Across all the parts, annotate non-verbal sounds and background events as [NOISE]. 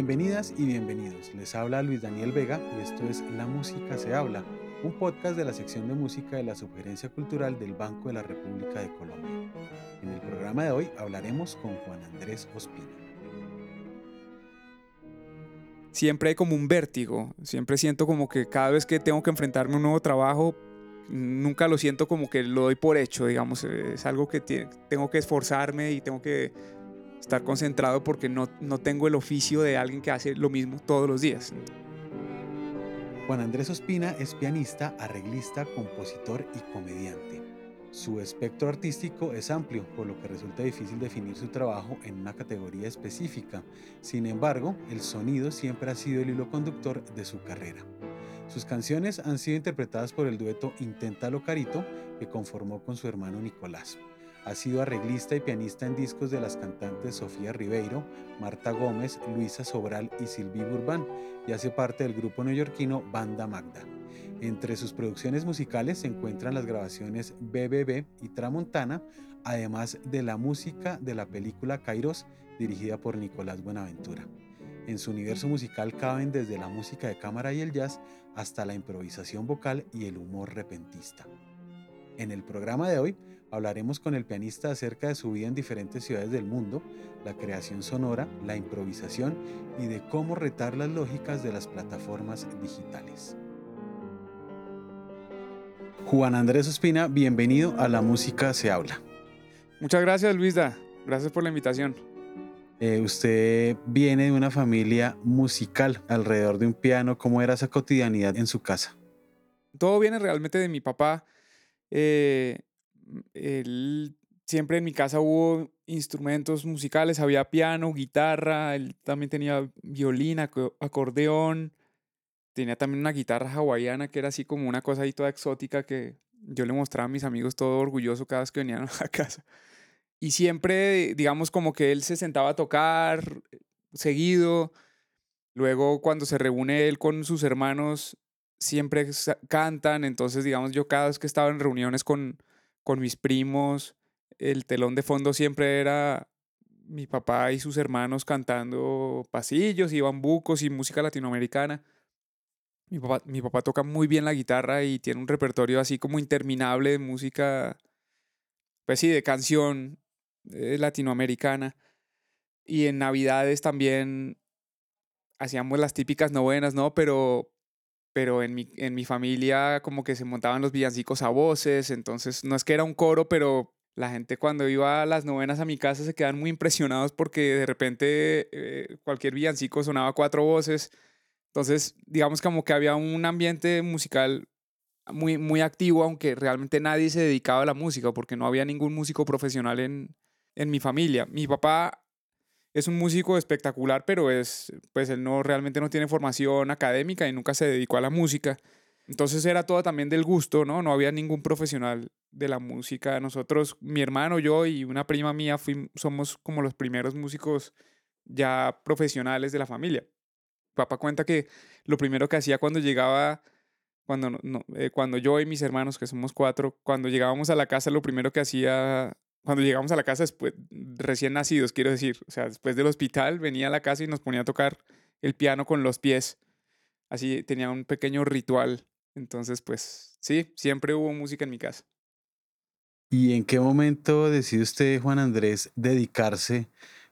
Bienvenidas y bienvenidos. Les habla Luis Daniel Vega y esto es La Música se habla, un podcast de la sección de música de la Sugerencia Cultural del Banco de la República de Colombia. En el programa de hoy hablaremos con Juan Andrés Ospina. Siempre hay como un vértigo, siempre siento como que cada vez que tengo que enfrentarme a un nuevo trabajo, nunca lo siento como que lo doy por hecho, digamos, es algo que tengo que esforzarme y tengo que estar concentrado porque no, no tengo el oficio de alguien que hace lo mismo todos los días. Juan Andrés Ospina es pianista, arreglista, compositor y comediante. Su espectro artístico es amplio, por lo que resulta difícil definir su trabajo en una categoría específica. Sin embargo, el sonido siempre ha sido el hilo conductor de su carrera. Sus canciones han sido interpretadas por el dueto Inténtalo Carito, que conformó con su hermano Nicolás. Ha sido arreglista y pianista en discos de las cantantes Sofía Ribeiro, Marta Gómez, Luisa Sobral y Silvi Burbán y hace parte del grupo neoyorquino Banda Magda. Entre sus producciones musicales se encuentran las grabaciones BBB y Tramontana, además de la música de la película Kairos, dirigida por Nicolás Buenaventura. En su universo musical caben desde la música de cámara y el jazz hasta la improvisación vocal y el humor repentista. En el programa de hoy hablaremos con el pianista acerca de su vida en diferentes ciudades del mundo, la creación sonora, la improvisación y de cómo retar las lógicas de las plataformas digitales. Juan Andrés Ospina, bienvenido a La Música se habla. Muchas gracias Luisa, gracias por la invitación. Eh, usted viene de una familia musical alrededor de un piano, ¿cómo era esa cotidianidad en su casa? Todo viene realmente de mi papá. Eh, él, siempre en mi casa hubo instrumentos musicales, había piano, guitarra, él también tenía violín, acordeón, tenía también una guitarra hawaiana que era así como una cosa ahí toda exótica que yo le mostraba a mis amigos todo orgulloso cada vez que venían [LAUGHS] a casa. Y siempre, digamos, como que él se sentaba a tocar seguido. Luego, cuando se reúne él con sus hermanos, siempre cantan. Entonces, digamos, yo cada vez que estaba en reuniones con, con mis primos, el telón de fondo siempre era mi papá y sus hermanos cantando pasillos y bambucos y música latinoamericana. Mi papá, mi papá toca muy bien la guitarra y tiene un repertorio así como interminable de música, pues sí, de canción eh, latinoamericana. Y en Navidades también hacíamos las típicas novenas, ¿no? Pero, pero en mi, en mi familia como que se montaban los villancicos a voces, entonces no es que era un coro, pero la gente cuando iba a las novenas a mi casa se quedan muy impresionados porque de repente eh, cualquier villancico sonaba cuatro voces. Entonces, digamos como que había un ambiente musical muy, muy activo, aunque realmente nadie se dedicaba a la música, porque no había ningún músico profesional en, en mi familia. Mi papá es un músico espectacular, pero es, pues él no realmente no tiene formación académica y nunca se dedicó a la música. Entonces era todo también del gusto, ¿no? No había ningún profesional de la música. Nosotros, mi hermano, yo y una prima mía somos como los primeros músicos ya profesionales de la familia. Papá cuenta que lo primero que hacía cuando llegaba, cuando, eh, cuando yo y mis hermanos, que somos cuatro, cuando llegábamos a la casa, lo primero que hacía cuando llegamos a la casa después, recién nacidos, quiero decir, o sea, después del hospital venía a la casa y nos ponía a tocar el piano con los pies. Así tenía un pequeño ritual. Entonces, pues sí, siempre hubo música en mi casa. ¿Y en qué momento decidió usted, Juan Andrés, dedicarse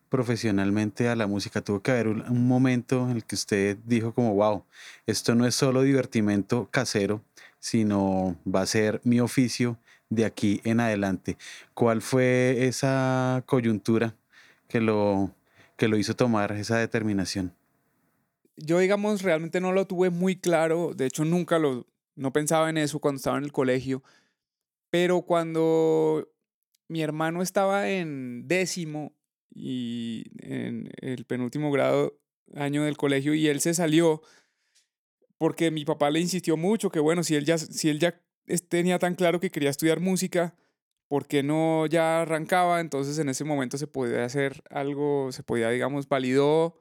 profesionalmente a la música? Tuvo que haber un, momento en el que usted dijo como, wow, esto no es solo divertimento casero, sino va a ser mi oficio de aquí en adelante. ¿Cuál fue esa coyuntura que lo, que lo hizo tomar esa determinación? Yo, digamos, realmente no lo tuve muy claro. De hecho, nunca lo, no pensaba en eso cuando estaba en el colegio. Pero cuando mi hermano estaba en décimo y en el penúltimo grado año del colegio y él se salió porque mi papá le insistió mucho que bueno, si él ya, si él ya tenía tan claro que quería estudiar música, porque no ya arrancaba? Entonces en ese momento se podía hacer algo, se podía, digamos, validó,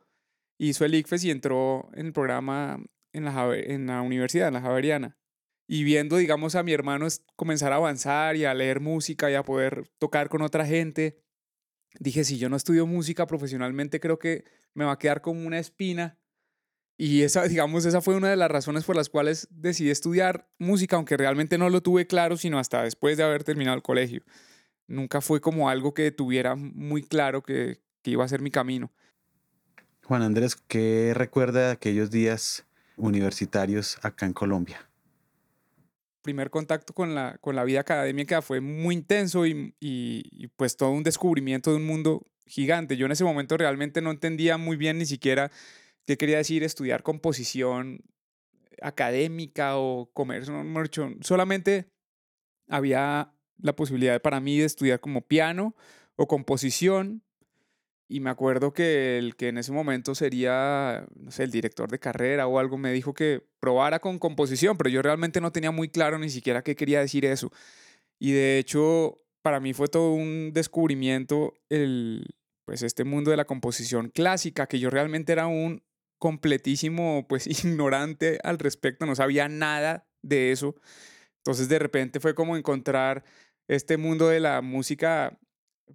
hizo el ICFES y entró en el programa en la, en la universidad, en la Javeriana. Y viendo, digamos, a mi hermano comenzar a avanzar y a leer música y a poder tocar con otra gente, dije, si yo no estudio música profesionalmente, creo que me va a quedar como una espina. Y esa, digamos, esa fue una de las razones por las cuales decidí estudiar música, aunque realmente no lo tuve claro, sino hasta después de haber terminado el colegio. Nunca fue como algo que tuviera muy claro que, que iba a ser mi camino. Juan Andrés, ¿qué recuerda de aquellos días universitarios acá en Colombia? primer contacto con la, con la vida académica fue muy intenso y, y, pues todo un descubrimiento de un mundo gigante. Yo en ese momento realmente no entendía muy bien ni siquiera qué quería decir estudiar composición académica o comercio. Solamente había la posibilidad para mí de estudiar como piano o composición y me acuerdo que el que en ese momento sería, no sé, el director de carrera o algo, me dijo que probara con composición, pero yo realmente no tenía muy claro ni siquiera qué quería decir eso. Y de hecho, para mí fue todo un descubrimiento el, pues este mundo de la composición clásica, que yo realmente era un completísimo, pues [LAUGHS] ignorante al respecto, no sabía nada de eso. Entonces de repente fue como encontrar este mundo de la música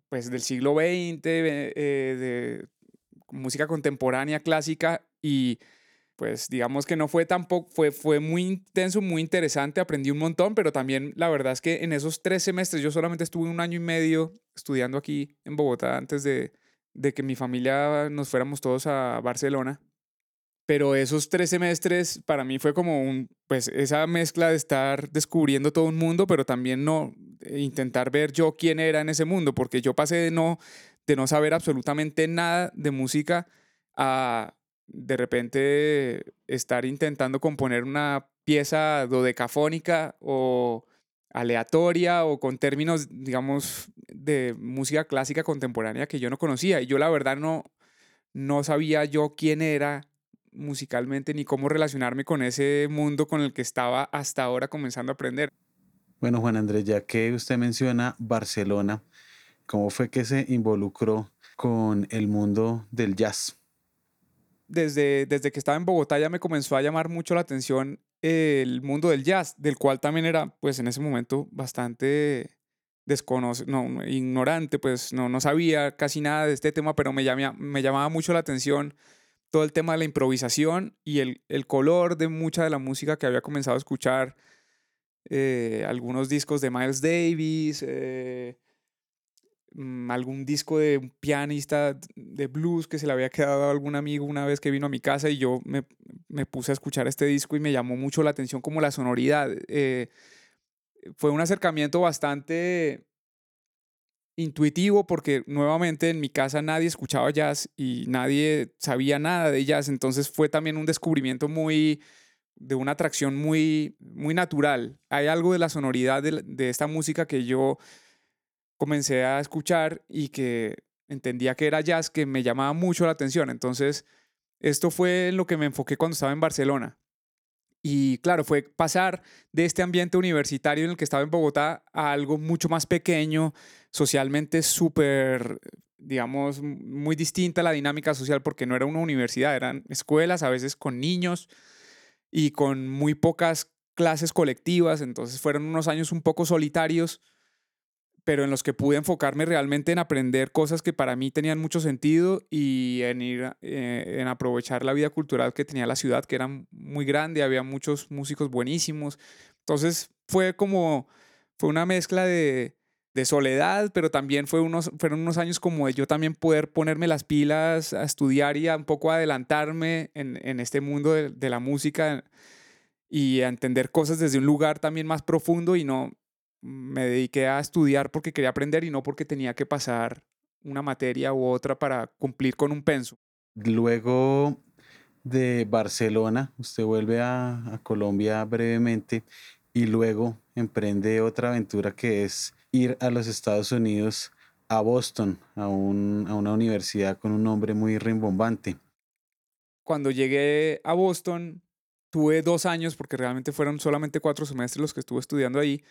pues del siglo XX, eh, de música contemporánea clásica y pues digamos que no fue tampoco, fue, fue muy intenso, muy interesante, aprendí un montón, pero también la verdad es que en esos tres semestres yo solamente estuve un año y medio estudiando aquí en Bogotá antes de, de que mi familia nos fuéramos todos a Barcelona. Pero esos tres semestres para mí fue como un, pues esa mezcla de estar descubriendo todo un mundo, pero también no, intentar ver yo quién era en ese mundo, porque yo pasé de no, de no saber absolutamente nada de música a de repente estar intentando componer una pieza dodecafónica o aleatoria o con términos, digamos, de música clásica contemporánea que yo no conocía. Y yo la verdad no, no sabía yo quién era musicalmente ni cómo relacionarme con ese mundo con el que estaba hasta ahora comenzando a aprender. Bueno, Juan Andrés, ya que usted menciona Barcelona, ¿cómo fue que se involucró con el mundo del jazz? Desde, desde que estaba en Bogotá ya me comenzó a llamar mucho la atención el mundo del jazz, del cual también era, pues en ese momento, bastante desconocido, no, ignorante, pues no, no sabía casi nada de este tema, pero me, me llamaba mucho la atención todo el tema de la improvisación y el, el color de mucha de la música que había comenzado a escuchar eh, algunos discos de Miles Davis, eh, mm, algún disco de un pianista de blues que se le había quedado a algún amigo una vez que vino a mi casa y yo me, me puse a escuchar este disco y me llamó mucho la atención como la sonoridad. Eh, fue un acercamiento bastante intuitivo porque nuevamente en mi casa nadie escuchaba jazz y nadie sabía nada de jazz, entonces fue también un descubrimiento muy de una atracción muy, muy natural. Hay algo de la sonoridad de, esta música que yo comencé a escuchar y que entendía que era jazz, que me llamaba mucho la atención. Entonces, esto fue en lo que me enfoqué cuando estaba en Barcelona. Y claro, fue pasar de este ambiente universitario en el que estaba en Bogotá a algo mucho más pequeño, socialmente súper, digamos, muy distinta la dinámica social porque no era una universidad, eran escuelas, a veces con niños, y con muy pocas clases colectivas, entonces fueron unos años un poco solitarios, pero en los que pude enfocarme realmente en aprender cosas que para mí tenían mucho sentido y en ir eh, en aprovechar la vida cultural que tenía la ciudad, que era muy grande, había muchos músicos buenísimos. Entonces fue como, fue una mezcla de, de soledad, pero también fue unos, fueron unos años como de yo también poder ponerme las pilas a estudiar y a un poco adelantarme en, en este mundo de, de, la música y a entender cosas desde un lugar también más profundo y no me dediqué a estudiar porque quería aprender y no porque tenía que pasar una materia u otra para cumplir con un penso. Luego de Barcelona, usted vuelve a, a Colombia brevemente y luego emprende otra aventura que es ir a los Estados Unidos, a Boston, a, un, a una universidad con un nombre muy rimbombante. Cuando llegué a Boston, tuve dos años, porque realmente fueron solamente cuatro semestres los que estuve estudiando ahí,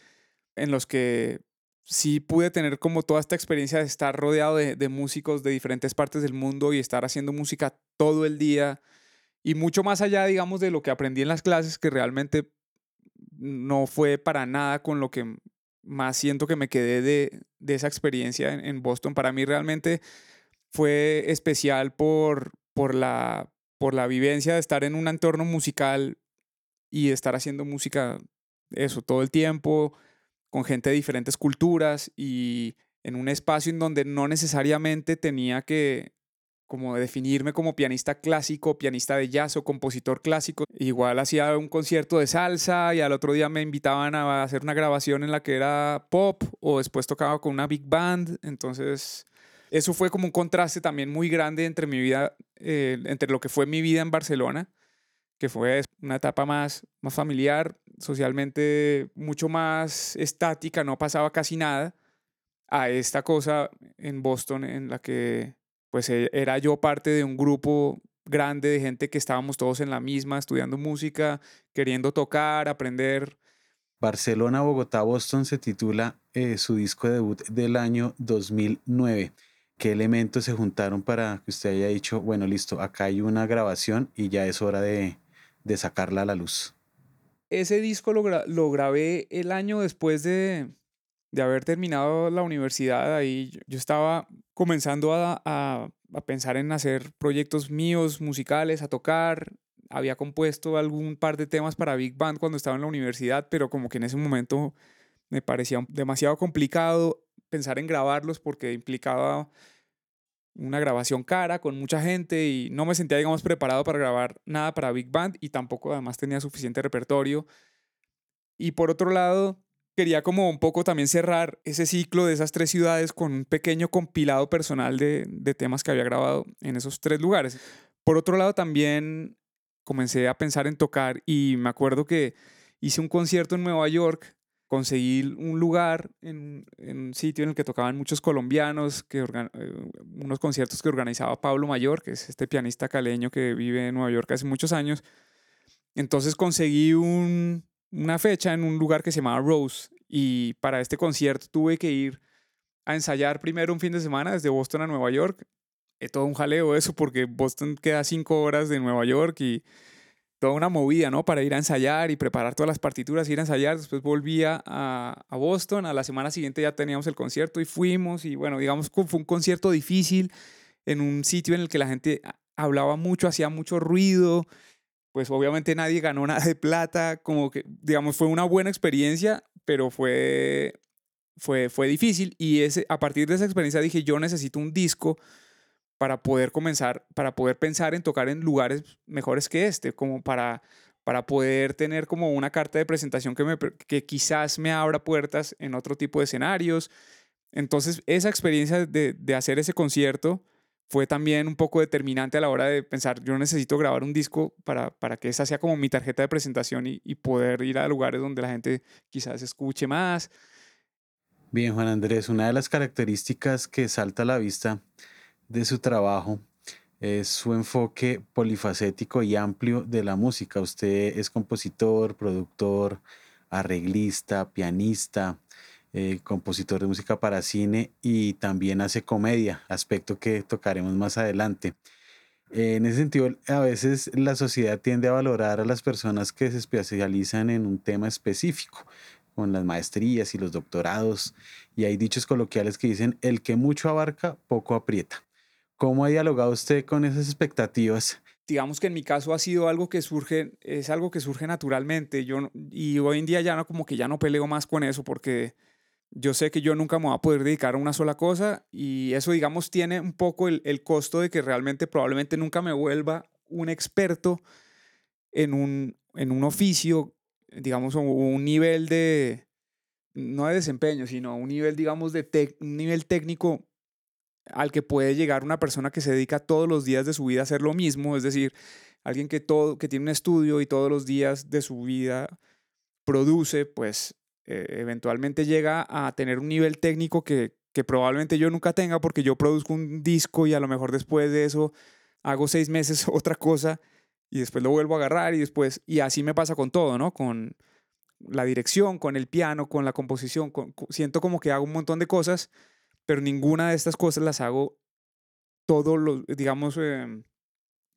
en los que sí pude tener como toda esta experiencia de estar rodeado de, de, músicos de diferentes partes del mundo y estar haciendo música todo el día y mucho más allá, digamos, de lo que aprendí en las clases, que realmente no fue para nada con lo que más siento que me quedé de, de esa experiencia en, Boston. Para mí realmente fue especial por, por, la, por la vivencia de estar en un entorno musical y estar haciendo música, eso, todo el tiempo, con gente de diferentes culturas y en un espacio en donde no necesariamente tenía que como definirme como pianista clásico, pianista de jazz o compositor clásico. Igual hacía un concierto de salsa y al otro día me invitaban a hacer una grabación en la que era pop o después tocaba con una big band. Entonces, eso fue como un contraste también muy grande entre mi vida, eh, entre lo que fue mi vida en Barcelona, que fue una etapa más, más familiar, socialmente mucho más estática, no pasaba casi nada, a esta cosa en Boston en la que pues e, era yo parte de un grupo grande de gente que estábamos todos en la misma, estudiando música, queriendo tocar, aprender. Barcelona, Bogotá, Boston se titula eh, su disco debut del año 2009. ¿Qué elementos se juntaron para que usted haya dicho, bueno, listo, acá hay una grabación y ya es hora de, de sacarla a la luz? Ese disco lo, lo grabé el año después de, de haber terminado la universidad, ahí yo estaba comenzando a, a, pensar en hacer proyectos míos musicales, a tocar. Había compuesto algún par de temas para Big Band cuando estaba en la universidad, pero como que en ese momento me parecía demasiado complicado pensar en grabarlos porque implicaba una grabación cara con mucha gente y no me sentía, digamos, preparado para grabar nada para Big Band y tampoco además tenía suficiente repertorio. Y por otro lado, quería como un poco también cerrar ese ciclo de esas tres ciudades con un pequeño compilado personal de, de temas que había grabado en esos tres lugares. Por otro lado, también comencé a pensar en tocar y me acuerdo que hice un concierto en Nueva York, conseguí un lugar en, un sitio en el que tocaban muchos colombianos, que eh, unos conciertos que organizaba Pablo Mayor, que es este pianista caleño que vive en Nueva York hace muchos años. Entonces conseguí un, una fecha en un lugar que se llamaba Rose y para este concierto tuve que ir a ensayar primero un fin de semana desde Boston a Nueva York. Es todo un jaleo eso porque Boston queda cinco horas de Nueva York y toda una movida, ¿no? Para ir a ensayar y preparar todas las partituras, ir a ensayar. Después volvía a, Boston. A la semana siguiente ya teníamos el concierto y fuimos. Y bueno, digamos fue un concierto difícil en un sitio en el que la gente hablaba mucho, hacía mucho ruido pues obviamente nadie ganó [LAUGHS] nada de plata, como que, digamos, fue una buena experiencia, pero fue, fue, fue difícil y ese, a partir de esa experiencia dije, yo necesito un disco para poder comenzar, para poder pensar en tocar en lugares mejores que este, como para, para poder tener como una carta de presentación que, me, que quizás me abra puertas en otro tipo de escenarios. Entonces, esa experiencia de, de hacer ese concierto fue también un poco determinante a la hora de pensar, yo necesito grabar un disco para, para que esa sea como mi tarjeta de presentación y, y, poder ir a lugares donde la gente quizás escuche más. Bien, Juan Andrés, una de las características que salta a la vista de su trabajo es su enfoque polifacético y amplio de la música. Usted es compositor, productor, arreglista, pianista, eh, compositor de música para cine y también hace comedia, aspecto que tocaremos más adelante. en ese sentido, a veces la sociedad tiende a valorar a las personas que se especializan en un tema específico, con las maestrías y los doctorados, y hay dichos coloquiales que dicen, el que mucho abarca, poco aprieta. ¿Cómo ha dialogado usted con esas expectativas? Digamos que en mi caso ha sido algo que surge, es algo que surge naturalmente. Yo, y hoy en día ya no, como que ya no peleo más con eso porque yo sé que yo nunca me voy a poder dedicar a una sola cosa y eso, digamos, tiene un poco el, costo de que realmente probablemente nunca me vuelva un experto en un, en un oficio, digamos, un nivel de, no de desempeño, sino un nivel, digamos, de un nivel técnico al que puede llegar una persona que se dedica todos los días de su vida a hacer lo mismo, es decir, alguien que, todo, que tiene un estudio y todos los días de su vida produce, pues eh, eventualmente llega a tener un nivel técnico que, que probablemente yo nunca tenga porque yo produzco un disco y a lo mejor después de eso hago seis meses [LAUGHS] otra cosa y después lo vuelvo a agarrar y después, y así me pasa con todo, ¿no? Con la dirección, con el piano, con la composición, siento como que hago un montón de cosas, pero ninguna de estas cosas las hago todos los, digamos, em,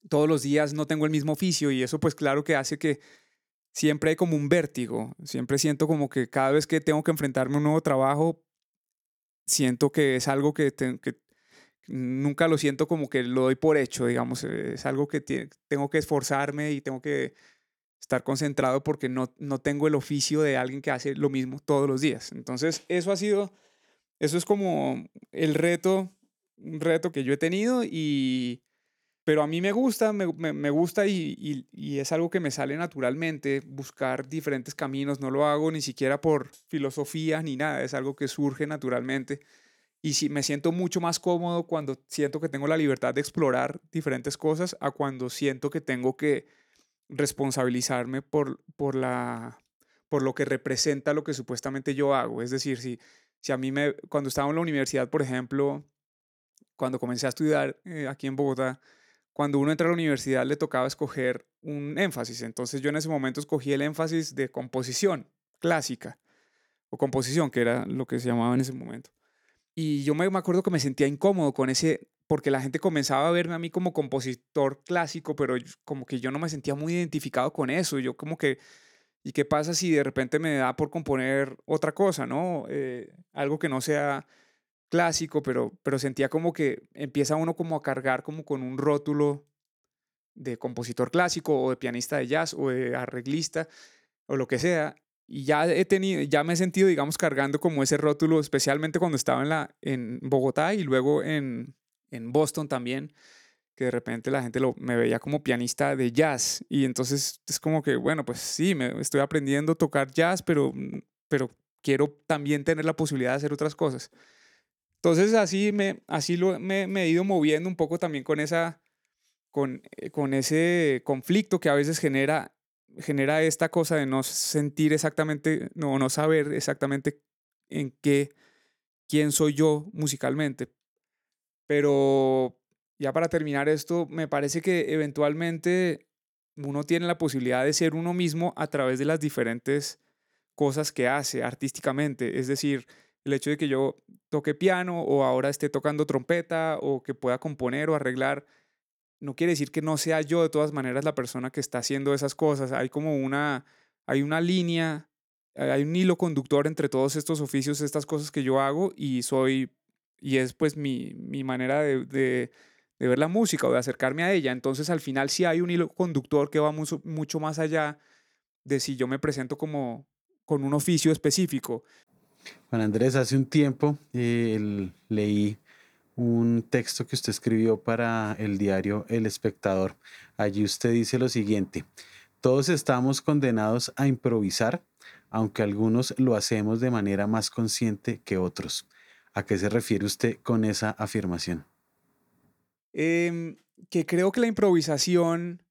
todos los días, no tengo el mismo oficio y eso pues claro que hace que siempre hay como un vértigo, siempre siento como que cada vez que tengo que enfrentarme a un nuevo trabajo, siento que es algo que, que nunca lo siento como que lo doy por hecho, digamos, es algo que tengo que esforzarme y tengo que estar concentrado porque no, no tengo el oficio de alguien que hace lo mismo todos los días. Entonces, eso ha sido, eso es como el reto, un reto que yo he tenido y, pero a mí me gusta, me, me, gusta y, y, es algo que me sale naturalmente, buscar diferentes caminos, no lo hago ni siquiera por filosofía ni nada, es algo que surge naturalmente. Y si me siento mucho más cómodo cuando siento que tengo la libertad de explorar diferentes cosas a cuando siento que tengo que responsabilizarme por, por, la, por lo que representa lo que supuestamente yo hago. Es decir, si, si a mí me, cuando estaba en la universidad, por ejemplo, cuando comencé a estudiar eh, aquí en Bogotá, cuando uno entra a la universidad le tocaba escoger un énfasis. Entonces yo en ese momento escogí el énfasis de composición clásica o composición, que era lo que se llamaba en ese momento. Y yo me, acuerdo que me sentía incómodo con ese, porque la gente comenzaba a verme a mí como compositor clásico, pero como que yo no me sentía muy identificado con eso. Yo como que, ¿y qué pasa si de repente me da por componer otra cosa, ¿no? Eh, algo que no sea clásico, pero, pero sentía como que empieza uno como a cargar como con un rótulo de compositor clásico o de pianista de jazz o de arreglista o lo que sea. Y ya he tenido, ya me he sentido, digamos, cargando como ese rótulo, especialmente cuando estaba en, la, en Bogotá y luego en, en Boston también, que de repente la gente lo, me veía como pianista de jazz. Y entonces es como que, bueno, pues sí, me estoy aprendiendo a tocar jazz, pero, pero quiero también tener la posibilidad de hacer otras cosas. Entonces así, me, así lo, me, me he ido moviendo un poco también con, esa, con, eh, con ese conflicto que a veces genera, genera esta cosa de no sentir exactamente, no, no saber exactamente en qué, quién soy yo musicalmente. Pero ya para terminar esto, me parece que eventualmente uno tiene la posibilidad de ser uno mismo a través de las diferentes cosas que hace artísticamente. Es decir, el hecho de que yo toque piano o ahora esté tocando trompeta o que pueda componer o arreglar, no quiere decir que no sea yo de todas maneras la persona que está haciendo esas cosas. Hay como una, hay una línea, hay un hilo conductor entre todos estos oficios, estas cosas que yo hago y soy y es pues mi, mi manera de, de, ver la música o de acercarme a ella. Entonces al final sí hay un hilo conductor que va mucho, mucho más allá de si yo me presento como con un oficio específico. Juan Andrés, hace un tiempo eh, leí un texto que usted escribió para el diario El Espectador. Allí usted dice lo siguiente, todos estamos condenados a improvisar, aunque algunos lo hacemos de manera más consciente que otros. ¿A qué se refiere usted con esa afirmación? Em, que creo que la improvisación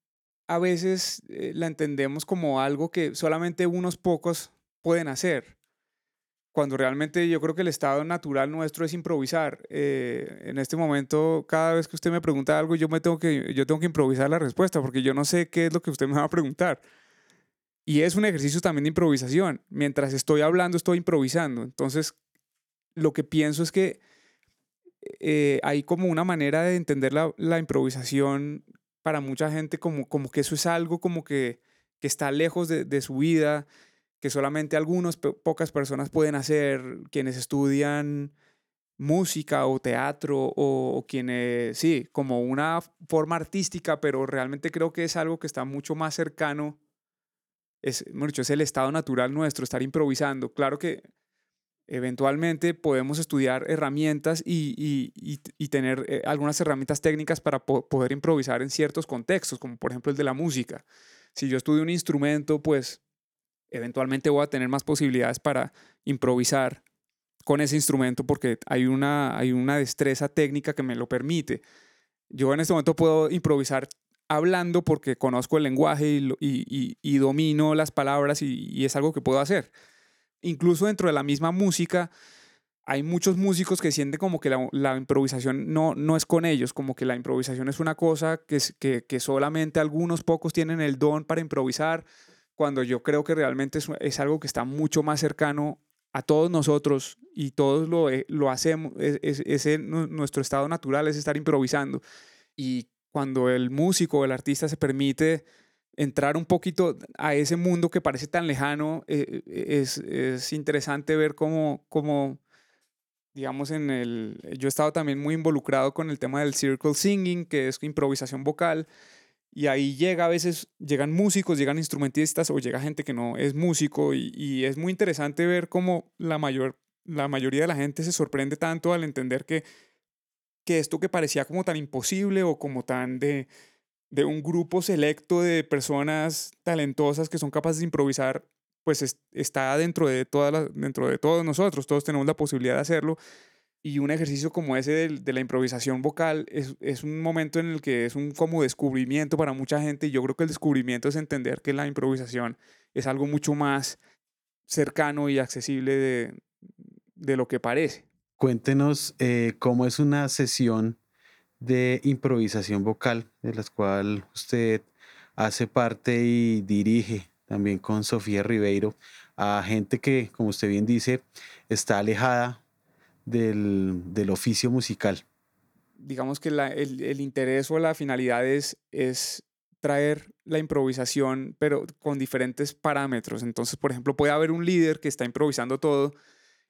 a veces eh, la entendemos como algo que solamente unos pocos pueden hacer, cuando realmente yo creo que el estado natural nuestro es improvisar. Eh, en este momento, cada vez que usted me pregunta algo, yo, me tengo que, yo tengo que improvisar la respuesta, porque yo no sé qué es lo que usted me va a preguntar. Y es un ejercicio también de improvisación. Mientras estoy hablando, estoy improvisando. Entonces, lo que pienso es que eh, hay como una manera de entender la, improvisación para mucha gente como, como que eso es algo como que, que está lejos de, su vida, que solamente algunas pocas personas pueden hacer, quienes estudian música o teatro o, quienes, sí, como una forma artística, pero realmente creo que es algo que está mucho más cercano, es, es el estado natural nuestro, estar improvisando. Claro que Eventualmente podemos estudiar herramientas y, tener eh, algunas herramientas técnicas para poder improvisar en ciertos contextos, como por ejemplo el de la música. Si yo estudio un instrumento, pues eventualmente voy a tener más posibilidades para improvisar con ese instrumento porque hay una, hay una destreza técnica que me lo permite. Yo en este momento puedo improvisar hablando porque conozco el lenguaje y, domino las palabras y es algo que puedo hacer incluso dentro de la misma música, hay muchos músicos que sienten como que la, improvisación no, no es con ellos, como que la improvisación es una cosa que, que, que, solamente algunos pocos tienen el don para improvisar, cuando yo creo que realmente es, algo que está mucho más cercano a todos nosotros y todos lo, eh, lo hacemos, es, es, nuestro estado natural es estar improvisando. Y cuando el músico o el artista se permite entrar un poquito a ese mundo que parece tan lejano, eh, eh, es, es, interesante ver cómo, cómo, digamos, en el, yo he estado también muy involucrado con el tema del circle singing, que es improvisación vocal, y ahí llega a veces, llegan músicos, llegan instrumentistas o llega gente que no es músico y, y es muy interesante ver cómo la, mayor, la mayoría de la gente se sorprende tanto al entender que, que esto que parecía como tan imposible o como tan de, de un grupo selecto de personas talentosas que son capaces de improvisar, pues está dentro de, todas dentro de todos nosotros, todos tenemos la posibilidad de hacerlo. Y un ejercicio como ese de, de la improvisación vocal es, es, un momento en el que es un como descubrimiento para mucha gente y yo creo que el descubrimiento es entender que la improvisación es algo mucho más cercano y accesible de, de lo que parece. Cuéntenos eh, cómo es una sesión de improvisación vocal, de la cual usted hace parte y dirige también con Sofía Ribeiro, a gente que, como usted bien dice, está alejada del, del oficio musical. Digamos que la, el, el, interés o la finalidad es, es traer la improvisación, pero con diferentes parámetros. Entonces, por ejemplo, puede haber un líder que está improvisando todo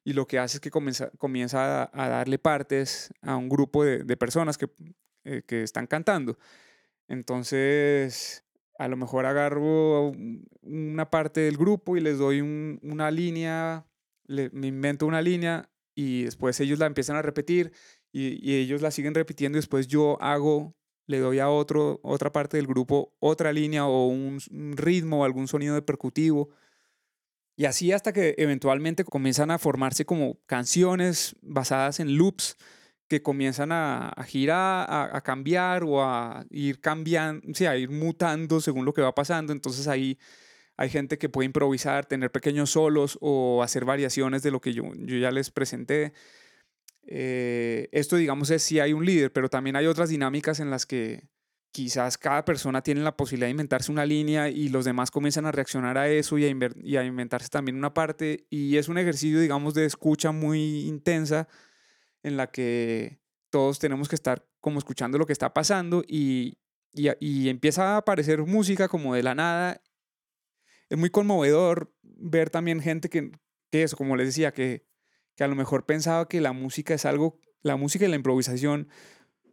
y lo que hace es que comienza, comienza a, darle partes a un grupo de, de personas que, eh, que, están cantando. Entonces, a lo mejor agarro una parte del grupo y les doy un, una línea, le, me invento una línea y después ellos la empiezan a repetir y, ellos la siguen repitiendo y después yo hago, le doy a otro, otra parte del grupo otra línea o un, ritmo o algún sonido de percutivo y así hasta que eventualmente comienzan a formarse como canciones basadas en loops que comienzan a, girar, a, cambiar o a ir cambiando, o sea, a ir mutando según lo que va pasando. Entonces ahí hay gente que puede improvisar, tener pequeños solos o hacer variaciones de lo que yo, yo ya les presenté. Eh, esto, digamos, es si hay un líder, pero también hay otras dinámicas en las que quizás cada persona tiene la posibilidad de inventarse una línea y los demás comienzan a reaccionar a eso y a, inventarse también una parte. Y es un ejercicio, digamos, de escucha muy intensa en la que todos tenemos que estar como escuchando lo que está pasando y, y empieza a aparecer música como de la nada. Es muy conmovedor ver también gente que, que eso, como les decía, que, que a lo mejor pensaba que la música es algo, la música y la improvisación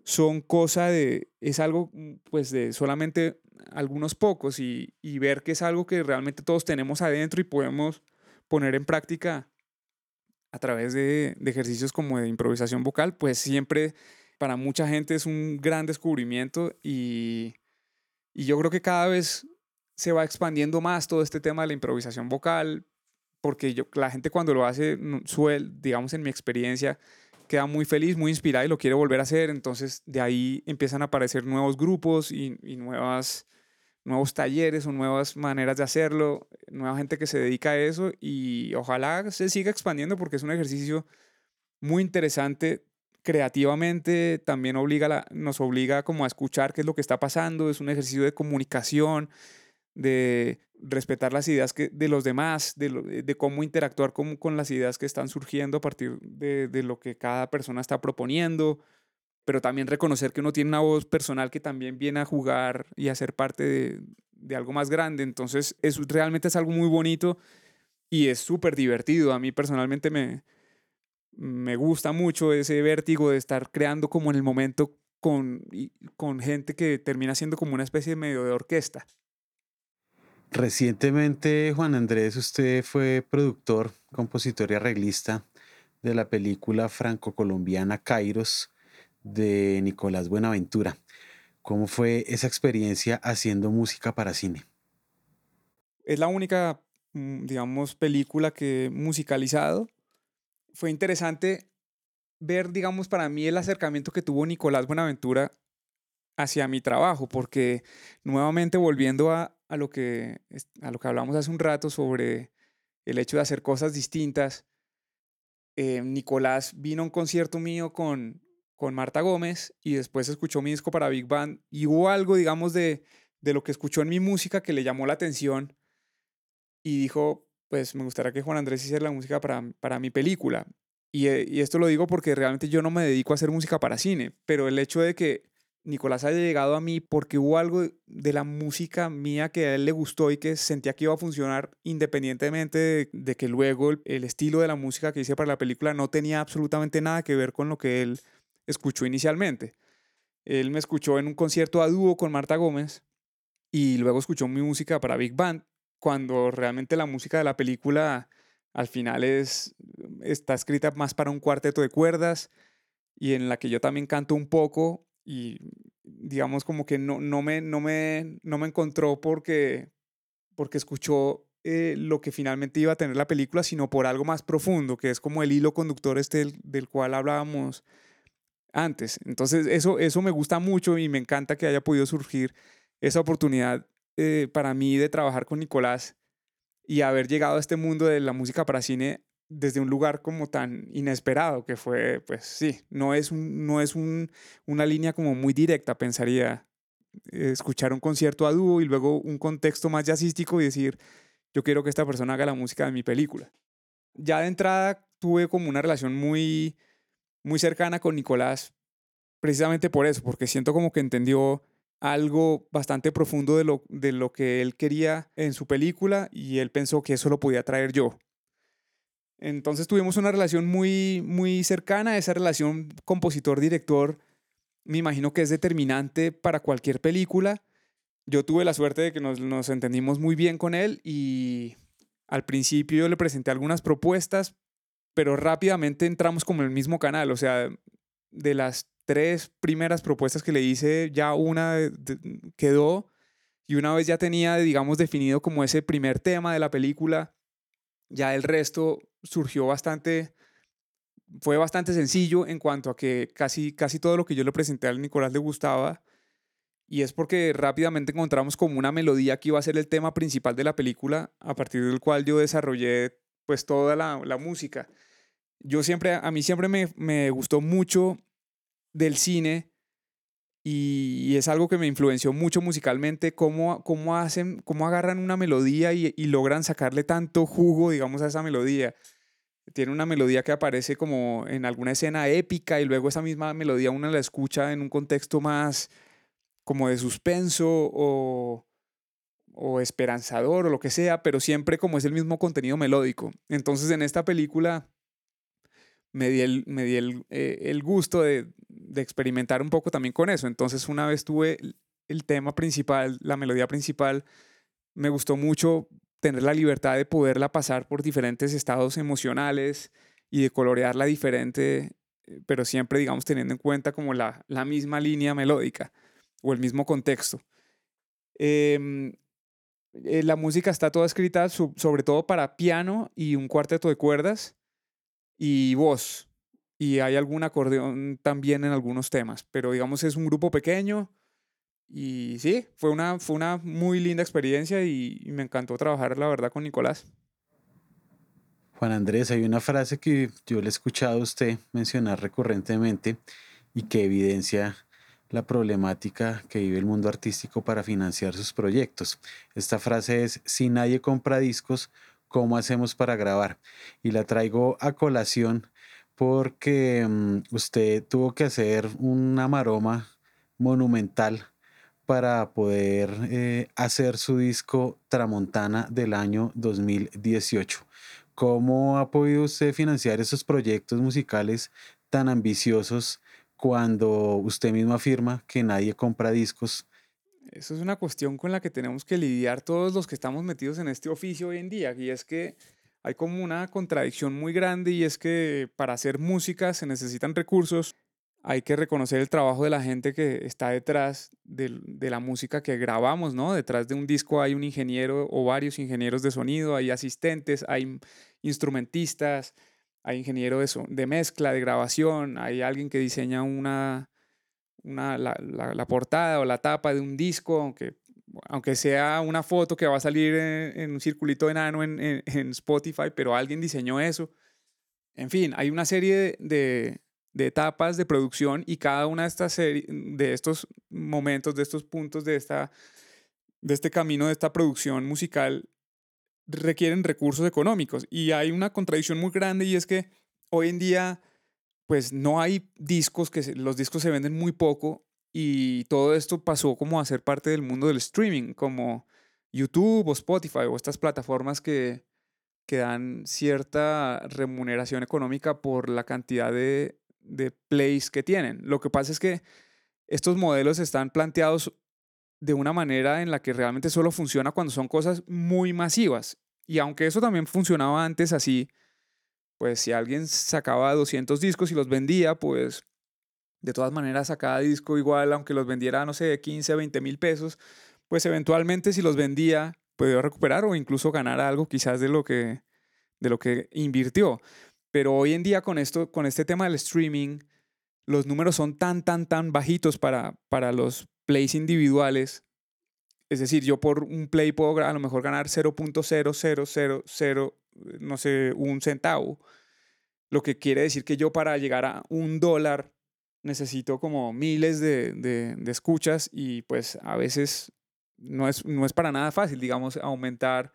son cosa de, es algo mm, pues de solamente algunos pocos y, y, ver que es algo que realmente todos tenemos adentro y podemos poner en práctica a través de, de ejercicios como de improvisación vocal, pues siempre para mucha gente es un gran descubrimiento y, y yo creo que cada vez se va expandiendo más todo este tema de la improvisación vocal, porque yo, la gente cuando lo hace, suele, digamos en mi experiencia, queda muy feliz, muy inspirada y lo quiere volver a hacer. Entonces de ahí empiezan a aparecer nuevos grupos y, y nuevas, nuevos talleres o nuevas maneras de hacerlo, nueva gente que se dedica a eso y ojalá se siga expandiendo porque es un ejercicio muy interesante creativamente, también obliga nos obliga como a escuchar qué es lo que está pasando, es un ejercicio de comunicación, de respetar las ideas que, de los demás, de, de cómo interactuar con, con, las ideas que están surgiendo a partir de, de, lo que cada persona está proponiendo, pero también reconocer que uno tiene una voz personal que también viene a jugar y a ser parte de, de algo más grande. Entonces, eso realmente es algo muy bonito y es súper divertido. A mí personalmente me, me gusta mucho ese vértigo de estar creando como en el momento con, con gente que termina siendo como una especie de medio de orquesta. Recientemente, Juan Andrés, usted fue productor, compositor y arreglista de la película franco-colombiana Kairos de Nicolás Buenaventura. ¿Cómo fue esa experiencia haciendo música para cine? Es la única, mm, digamos, película que he musicalizado. Fue interesante ver, digamos, para mí el acercamiento que tuvo Nicolás Buenaventura hacia mi trabajo, porque nuevamente volviendo a, a, lo que, a lo que hablamos hace un rato sobre el hecho de hacer cosas distintas, eh, Nicolás vino a un concierto mío con, con Marta Gómez y después escuchó mi disco para Big Band y hubo algo, digamos, de, de lo que escuchó en mi música que le llamó la atención y dijo, pues me gustaría que Juan Andrés hiciera la música para, para mi película. Y, eh, y esto lo digo porque realmente yo no me dedico a hacer música para cine, pero el hecho de que Nicolás haya llegado a mí porque hubo algo de la música mía que a él le gustó y que sentía que iba a funcionar independientemente de, que luego el, estilo de la música que hice para la película no tenía absolutamente nada que ver con lo que él escuchó inicialmente. Él me escuchó en un concierto a dúo con Marta Gómez y luego escuchó mi música para Big Band, cuando realmente la música de la película al final es, está escrita más para un cuarteto de cuerdas y en la que yo también canto un poco y digamos como que no, no, me, no, me, no me encontró porque, porque escuchó eh, lo que finalmente iba a tener la película, sino por algo más profundo, que es como el hilo conductor este del, cual hablábamos antes. Entonces eso, eso me gusta mucho y me encanta que haya podido surgir esa oportunidad eh, para mí de trabajar con Nicolás y haber llegado a este mundo de la música para cine desde un lugar como tan inesperado que fue, pues sí, no es, no es una línea como muy directa, pensaría, escuchar un concierto a dúo y luego un contexto más jazzístico y decir, yo quiero que esta persona haga la música de mi película. Ya de entrada tuve como una relación muy, muy cercana con Nicolás, precisamente por eso, porque siento como que entendió algo bastante profundo de lo, de lo que él quería en su película y él pensó que eso lo podía traer yo. Entonces tuvimos una relación muy, muy cercana. Esa relación compositor-director me imagino que es determinante para cualquier película. Yo tuve la suerte de que nos, entendimos muy bien con él y al principio yo le presenté algunas propuestas, pero rápidamente entramos como en el mismo canal. O sea, de las tres primeras propuestas que le hice, ya una quedó y una vez ya tenía, digamos, definido como ese primer tema de la película, ya el resto surgió bastante, fue bastante sencillo en cuanto a que casi, casi todo lo que yo le presenté al Nicolás le gustaba. Y es porque rápidamente encontramos como una melodía que iba a ser el tema principal de la película, a partir del cual yo desarrollé pues toda la, la música. Yo siempre, a mí siempre me, me gustó mucho del cine y, es algo que me influenció mucho musicalmente, cómo, cómo hacen, cómo agarran una melodía y, logran sacarle tanto jugo, digamos, a esa melodía. Tiene una melodía que aparece como en alguna escena épica y luego esa misma melodía uno la escucha en un contexto más como de suspenso o, o esperanzador o lo que sea, pero siempre como es el mismo contenido melódico. Entonces en esta película me di el, me di el, eh, el gusto de, de experimentar un poco también con eso. Entonces una vez tuve el tema principal, la melodía principal, me gustó mucho tener la libertad de poderla pasar por diferentes estados emocionales y de colorearla diferente, eh, pero siempre, digamos, teniendo en cuenta como la, la misma línea melódica o el mismo contexto. Em, eh, la música está toda escrita sobre todo para piano y un cuarteto de cuerdas y voz y hay algún acordeón también en algunos temas, pero digamos es un grupo pequeño y sí, fue una, fue una muy linda experiencia y, me encantó trabajar la verdad con Nicolás. Juan Andrés, hay una frase que yo le he escuchado a usted mencionar recurrentemente y que evidencia la problemática que vive el mundo artístico para financiar sus proyectos. Esta frase es, si nadie compra discos, ¿cómo hacemos para grabar? Y la traigo a colación porque mm, usted tuvo que hacer una maroma monumental para poder eh, hacer su disco Tramontana del año 2018. ¿Cómo ha podido usted financiar esos proyectos musicales tan ambiciosos cuando usted mismo afirma que nadie compra discos? Eso es una cuestión con la que tenemos que lidiar todos los que estamos metidos en este oficio hoy en día, y es que hay como una contradicción muy grande y es que para hacer música se necesitan recursos, hay que reconocer el trabajo de la gente que está detrás de, la música que grabamos, ¿no? Detrás de un disco hay un ingeniero o varios ingenieros de sonido, hay asistentes, hay instrumentistas, hay ingeniero de, mezcla, de grabación, hay alguien que diseña una, una la, la, portada o la tapa de un disco, aunque aunque sea una foto que va a salir en, un circulito enano en, en, Spotify, pero alguien diseñó eso. En fin, hay una serie de, de, etapas de producción y cada una de estas de estos momentos, de estos puntos de, esta, de este camino, de esta producción musical, requieren recursos económicos. Y hay una contradicción muy grande y es que hoy en día, pues no hay discos, que los discos se venden muy poco y todo esto pasó como a ser parte del mundo del streaming, como YouTube o Spotify o estas plataformas que, que dan cierta remuneración económica por la cantidad de, de plays que tienen. Lo que pasa es que estos modelos están planteados de una manera en la que realmente solo funciona cuando son cosas muy masivas. Y aunque eso también funcionaba antes así, pues si alguien sacaba 200 discos y los vendía, pues de todas maneras sacaba disco igual, aunque los vendiera, no sé, 15, 20 mil pesos, pues eventualmente si los vendía, podía recuperar o incluso ganar algo quizás de lo que, de lo que invirtió. Pero hoy en día con, esto, con este tema del streaming, los números son tan, tan, tan bajitos para, para los plays individuales. Es decir, yo por un play puedo a lo mejor ganar 0.0000, no sé, un centavo. Lo que quiere decir que yo para llegar a un dólar necesito como miles de, de, escuchas y pues a veces no es, no es para nada fácil, digamos, aumentar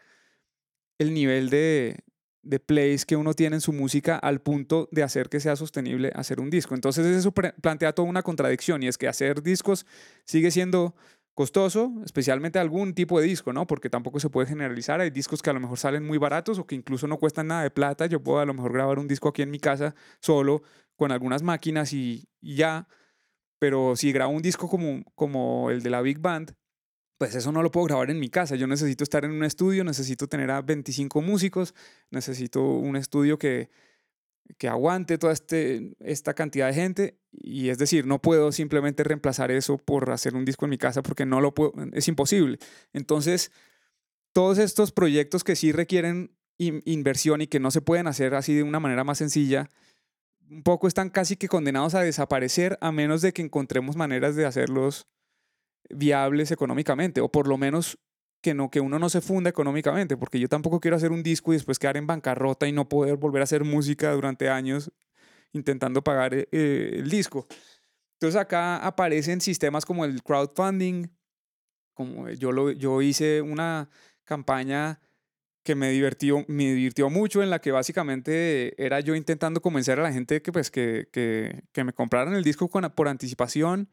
el nivel de, de plays que uno tiene en su música al punto de hacer que sea sostenible hacer un disco. Entonces eso plantea toda una contradicción y es que hacer discos sigue siendo costoso, especialmente algún tipo de disco, ¿no? Porque tampoco se puede generalizar. Hay discos que a lo mejor salen muy baratos o que incluso no cuestan nada de plata. Yo puedo a lo mejor grabar un disco aquí en mi casa solo con algunas máquinas y, ya. Pero si grabo un disco como, como el de la Big Band, pues eso no lo puedo grabar en mi casa. Yo necesito estar en un estudio, necesito tener a 25 músicos, necesito un estudio que, que aguante toda este, esta cantidad de gente. Y es decir, no puedo simplemente reemplazar eso por hacer un disco en mi casa porque no lo puedo, es imposible. Entonces, todos estos proyectos que sí requieren inversión y que no se pueden hacer así de una manera más sencilla, un poco están casi que condenados a desaparecer a menos de que encontremos maneras de hacerlos viables económicamente, o por lo menos que, no, que uno no se funda económicamente, porque yo tampoco quiero hacer un disco y después quedar en bancarrota y no poder volver a hacer música durante años intentando pagar eh, eh, el disco. Entonces acá aparecen sistemas como el crowdfunding, como yo, lo, yo hice una campaña que me divirtió, me divirtió mucho, en la que básicamente era yo intentando convencer a la gente que, pues, que, que, que me compraran el disco por anticipación,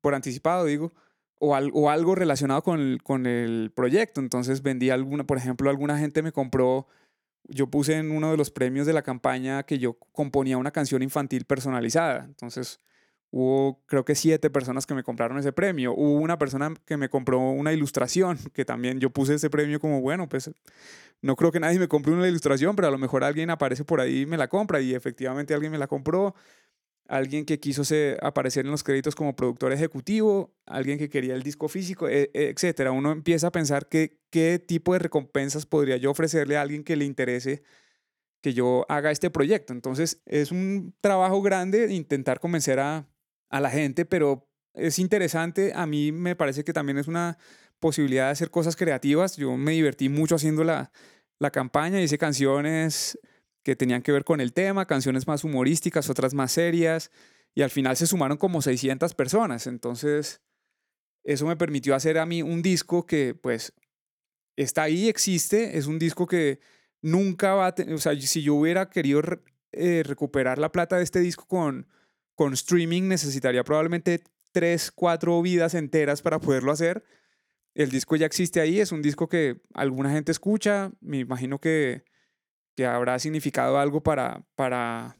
por anticipado digo, o, algo relacionado con el, con el proyecto. Entonces vendí alguna, por ejemplo, alguna gente me compró, yo puse en uno de los premios de la campaña que yo componía una canción infantil personalizada. Entonces hubo creo que siete personas que me compraron ese premio. Hubo una persona que me compró una ilustración, que también yo puse ese premio como, bueno, pues no creo que nadie me compre una ilustración, pero a lo mejor alguien aparece por ahí y me la compra y efectivamente alguien me la compró alguien que quiso aparecer en los créditos como productor ejecutivo, alguien que quería el disco físico, e, e, etcétera. Uno empieza a pensar que, qué tipo de recompensas podría yo ofrecerle a alguien que le interese que yo haga este proyecto. Entonces es un trabajo grande intentar convencer a, a la gente, pero es interesante. A mí me parece que también es una posibilidad de hacer cosas creativas. Yo me divertí mucho haciendo la, la campaña, hice canciones que tenían que ver con el tema, canciones más humorísticas, otras más serias, y al final se sumaron como 600 personas. Entonces, eso me permitió hacer a mí un disco que pues está ahí, existe, es un disco que nunca va a o sea, si yo hubiera querido eh, recuperar la plata de este disco con, con streaming, necesitaría probablemente tres, cuatro vidas enteras para poderlo hacer. El disco ya existe ahí, es un disco que alguna gente escucha, me imagino que que habrá significado algo para, para,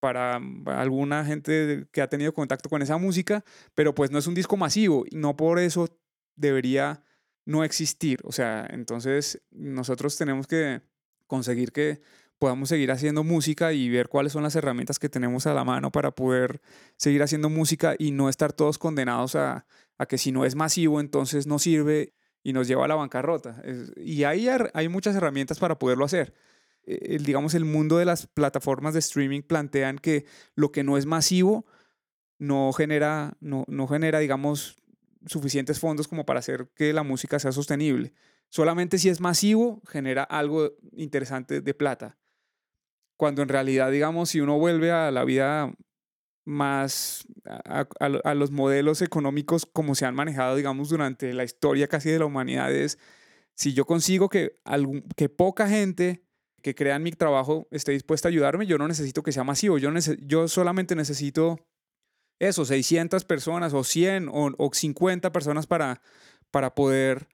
para alguna gente que ha tenido contacto con esa música, pero pues no es un disco masivo y no por eso debería no existir. O sea, entonces nosotros tenemos que conseguir que podamos seguir haciendo música y ver cuáles son las herramientas que tenemos a la mano para poder seguir haciendo música y no estar todos condenados a, a que si no es masivo entonces no sirve y nos lleva a la bancarrota. y ahí hay muchas herramientas para poderlo hacer. Eh, el, digamos, el mundo de las plataformas de streaming plantean que lo que no es masivo no genera, no, no genera, digamos, suficientes fondos como para hacer que la música sea sostenible. Solamente si es masivo genera algo interesante de plata. Cuando en realidad, digamos, si uno vuelve a la vida más a, a, los modelos económicos como se han manejado, digamos, durante la historia casi de la humanidad, es si yo consigo que, algún, que poca gente que crean mi trabajo esté dispuesta a ayudarme, yo no necesito que sea masivo, yo, yo solamente necesito eso, 600 personas o 100 o, o 50 personas para, para poder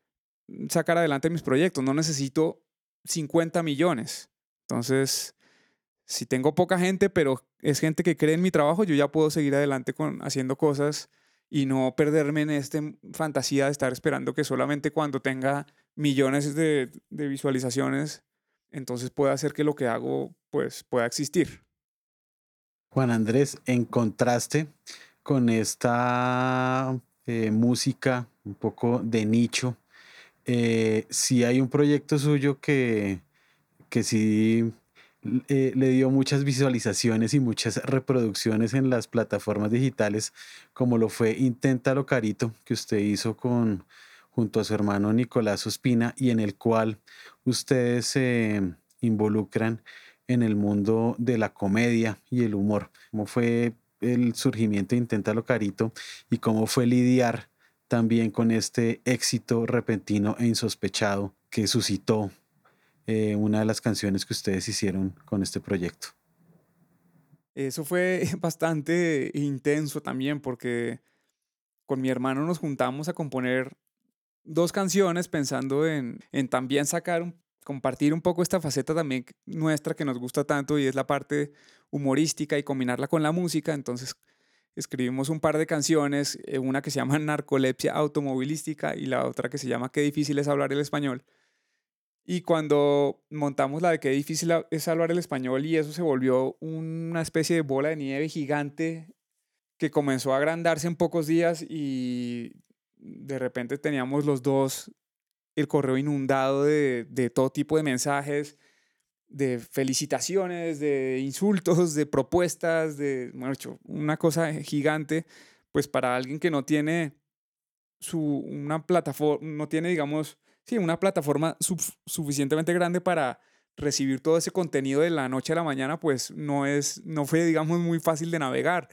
sacar adelante mis proyectos. No necesito 50 millones. Entonces, si tengo poca gente, pero es gente que cree en mi trabajo, yo ya puedo seguir adelante con haciendo cosas y no perderme en esta fantasía de estar esperando que solamente cuando tenga millones de, de visualizaciones, entonces pueda hacer que lo que hago pues pueda existir. Juan Andrés, en contraste con esta eh, música un poco de nicho, eh, si hay un proyecto suyo que, que sí eh, le dio muchas visualizaciones y muchas reproducciones en las plataformas digitales, como lo fue Inténtalo Carito, que usted hizo con, junto a su hermano Nicolás Ospina y en el cual ustedes se involucran en el mundo de la comedia y el humor. ¿Cómo fue el surgimiento de Inténtalo Carito y cómo fue lidiar también con este éxito repentino e insospechado que suscitó eh, una de las canciones que ustedes hicieron con este proyecto? Eso fue [LAUGHS] bastante intenso también porque con mi hermano nos juntamos a componer dos canciones pensando en, en también sacar compartir un poco esta faceta también nuestra que nos gusta tanto y es la parte humorística y combinarla con la música. Entonces escribimos un par de canciones, eh, una que se llama Narcolepsia Automovilística y la otra que se llama Qué difícil es hablar el español. Y cuando montamos la de Qué difícil es hablar el español y eso se volvió una especie de bola de nieve gigante que comenzó a agrandarse en pocos días y de repente teníamos los dos el correo inundado de, de todo tipo de mensajes, de felicitaciones, de insultos, de propuestas, de, bueno, una cosa gigante, pues para alguien que no tiene su, una plataforma, no tiene, digamos, sí, una plataforma suficientemente grande para recibir todo ese contenido de la noche a la mañana, pues no es, no fue, digamos, muy fácil de navegar.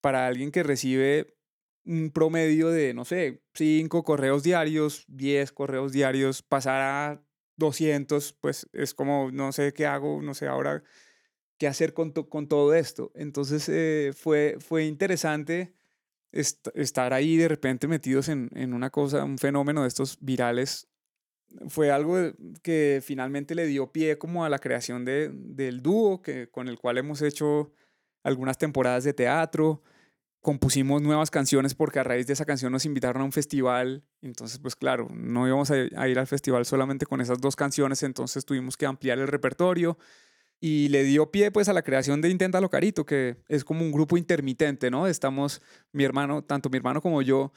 Para alguien que recibe un promedio de, no sé, 5 correos diarios, 10 correos diarios, pasar a 200, pues es como, no sé qué hago, no sé ahora qué hacer con, con todo esto. Entonces eh, fue, fue interesante estar ahí de repente metidos en, en, una cosa, un fenómeno de estos virales. Fue algo que finalmente le dio pie como a la creación de, del dúo que, con el cual hemos hecho algunas temporadas de teatro compusimos nuevas canciones porque a raíz de esa canción nos invitaron a un festival. Entonces, pues claro, no íbamos a, ir al festival solamente con esas dos canciones, entonces tuvimos que ampliar el repertorio y le dio pie pues a la creación de Inténtalo Carito, que es como un grupo intermitente, ¿no? Estamos, mi hermano, tanto mi hermano como yo,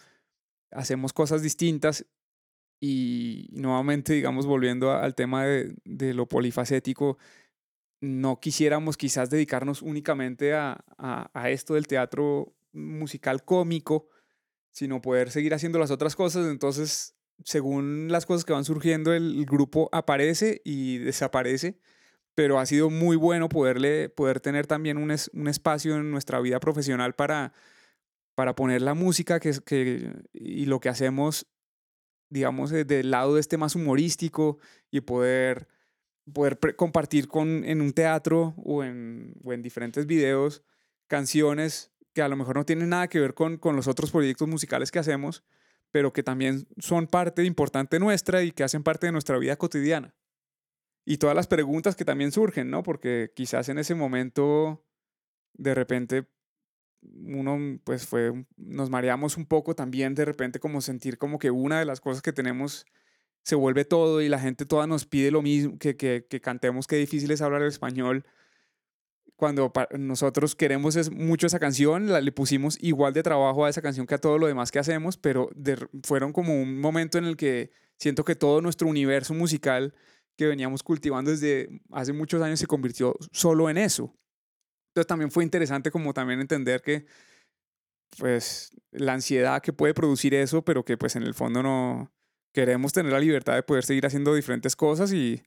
hacemos cosas distintas y nuevamente, digamos, volviendo al tema de, de lo polifacético, no quisiéramos quizás dedicarnos únicamente a, a, a, esto del teatro musical cómico, sino poder seguir haciendo las otras cosas. Entonces, según las cosas que van surgiendo, el grupo aparece y desaparece, pero ha sido muy bueno poderle, poder tener también un, espacio en nuestra vida profesional para, para poner la música que, que, y lo que hacemos, digamos, del lado de este más humorístico y poder, poder compartir con, en un teatro o en, o en diferentes videos canciones que a lo mejor no tienen nada que ver con, con los otros proyectos musicales que hacemos, pero que también son parte importante nuestra y que hacen parte de nuestra vida cotidiana. Y todas las preguntas que también surgen, ¿no? Porque quizás en ese momento, de repente, uno, pues fue, nos mareamos un poco también, de repente, como sentir como que una de las cosas que tenemos se vuelve todo y la gente toda nos pide lo mismo, que, que, cantemos, qué difícil es hablar el español cuando nosotros queremos es mucho esa canción, la, le pusimos igual de trabajo a esa canción que a todo lo demás que hacemos, pero fueron como un momento en el que siento que todo nuestro universo musical que veníamos cultivando desde hace muchos años se convirtió solo en eso. Entonces también fue interesante como también entender que pues la ansiedad que puede producir eso, pero que pues en el fondo no queremos tener la libertad de poder seguir haciendo diferentes cosas y,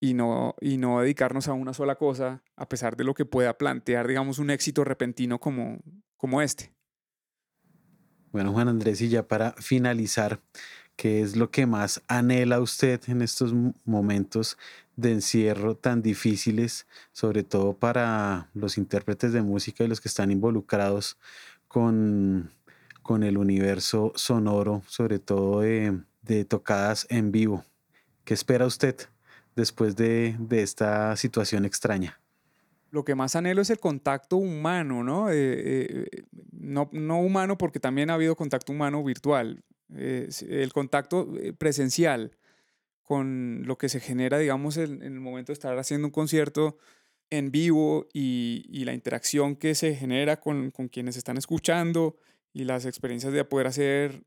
y no, y no dedicarnos a una sola cosa, a pesar de lo que pueda plantear, digamos, un éxito repentino como, como este. Bueno, Juan Andrés, y ya para finalizar, ¿Qué es lo que más anhela usted en estos momentos de encierro tan difíciles, sobre todo para los intérpretes de música y los que están involucrados con, con el universo sonoro, sobre todo de, tocadas en vivo? ¿Qué espera usted después de, esta situación extraña? Lo que más anhelo es el contacto humano, ¿no? Eh, eh, no, no humano porque también ha habido contacto humano virtual, eh, el contacto eh, presencial con lo que se genera, digamos, en, el momento de estar haciendo un concierto en vivo y, la interacción que se genera con, quienes están escuchando y las experiencias de poder hacer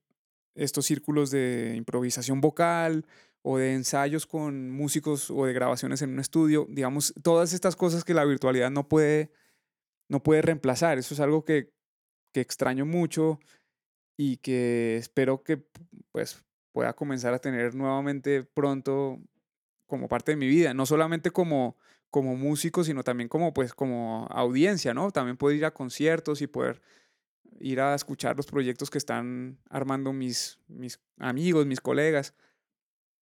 estos círculos de improvisación vocal o de ensayos con músicos o de grabaciones en un estudio, digamos, todas estas cosas que la virtualidad no puede, no puede reemplazar. Eso es algo que, que extraño mucho y que espero que pues pueda comenzar a tener nuevamente pronto como parte de mi vida, no solamente como como músico, sino también como pues como audiencia, ¿no? También poder ir a conciertos y poder ir a escuchar los proyectos que están armando mis mis amigos, mis colegas.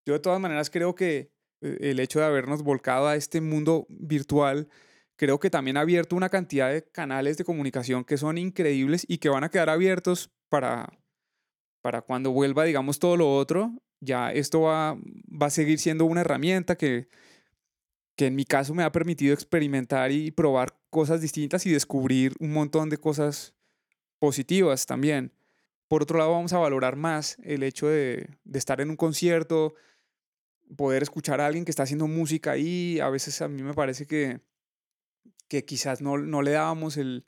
Yo de todas maneras creo que eh, el hecho de habernos volcado a este mundo virtual creo que también ha abierto una cantidad de canales de comunicación que son increíbles y que van a quedar abiertos para, para cuando vuelva, digamos, todo lo otro, ya esto va, va a seguir siendo una herramienta que, que en mi caso me ha permitido experimentar y probar cosas distintas y descubrir un montón de cosas positivas también. Por otro lado, vamos a valorar más el hecho de, de estar en un concierto, poder escuchar a alguien que está haciendo música ahí. A veces a mí me parece que, que quizás no, no le dábamos el,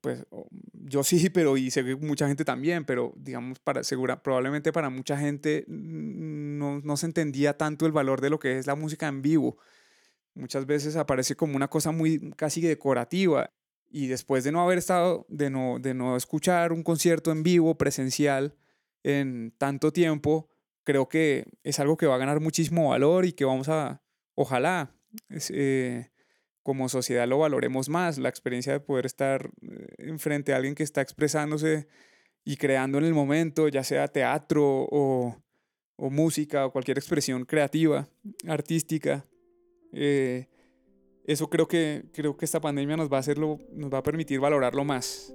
pues yo sí, pero y sé que mucha gente también, pero digamos, para, segura, probablemente para mucha gente no, no se entendía tanto el valor de lo que es la música en vivo. Muchas veces aparece como una cosa muy casi decorativa y después de no haber estado, de no, de no escuchar un concierto en vivo, presencial, en tanto tiempo, creo que es algo que va a ganar muchísimo valor y que vamos a, ojalá, eh, como sociedad lo valoremos más, la experiencia de poder estar eh, enfrente a alguien que está expresándose y creando en el momento, ya sea teatro o, música o cualquier expresión creativa, artística. Eh, eso creo que, creo que esta pandemia nos va a hacerlo, nos va a permitir valorarlo más.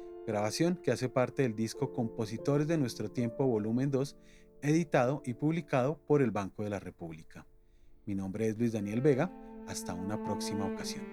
grabación que hace parte del disco Compositores de Nuestro Tiempo Volumen 2, editado y publicado por el Banco de la República. Mi nombre es Luis Daniel Vega, hasta una próxima ocasión.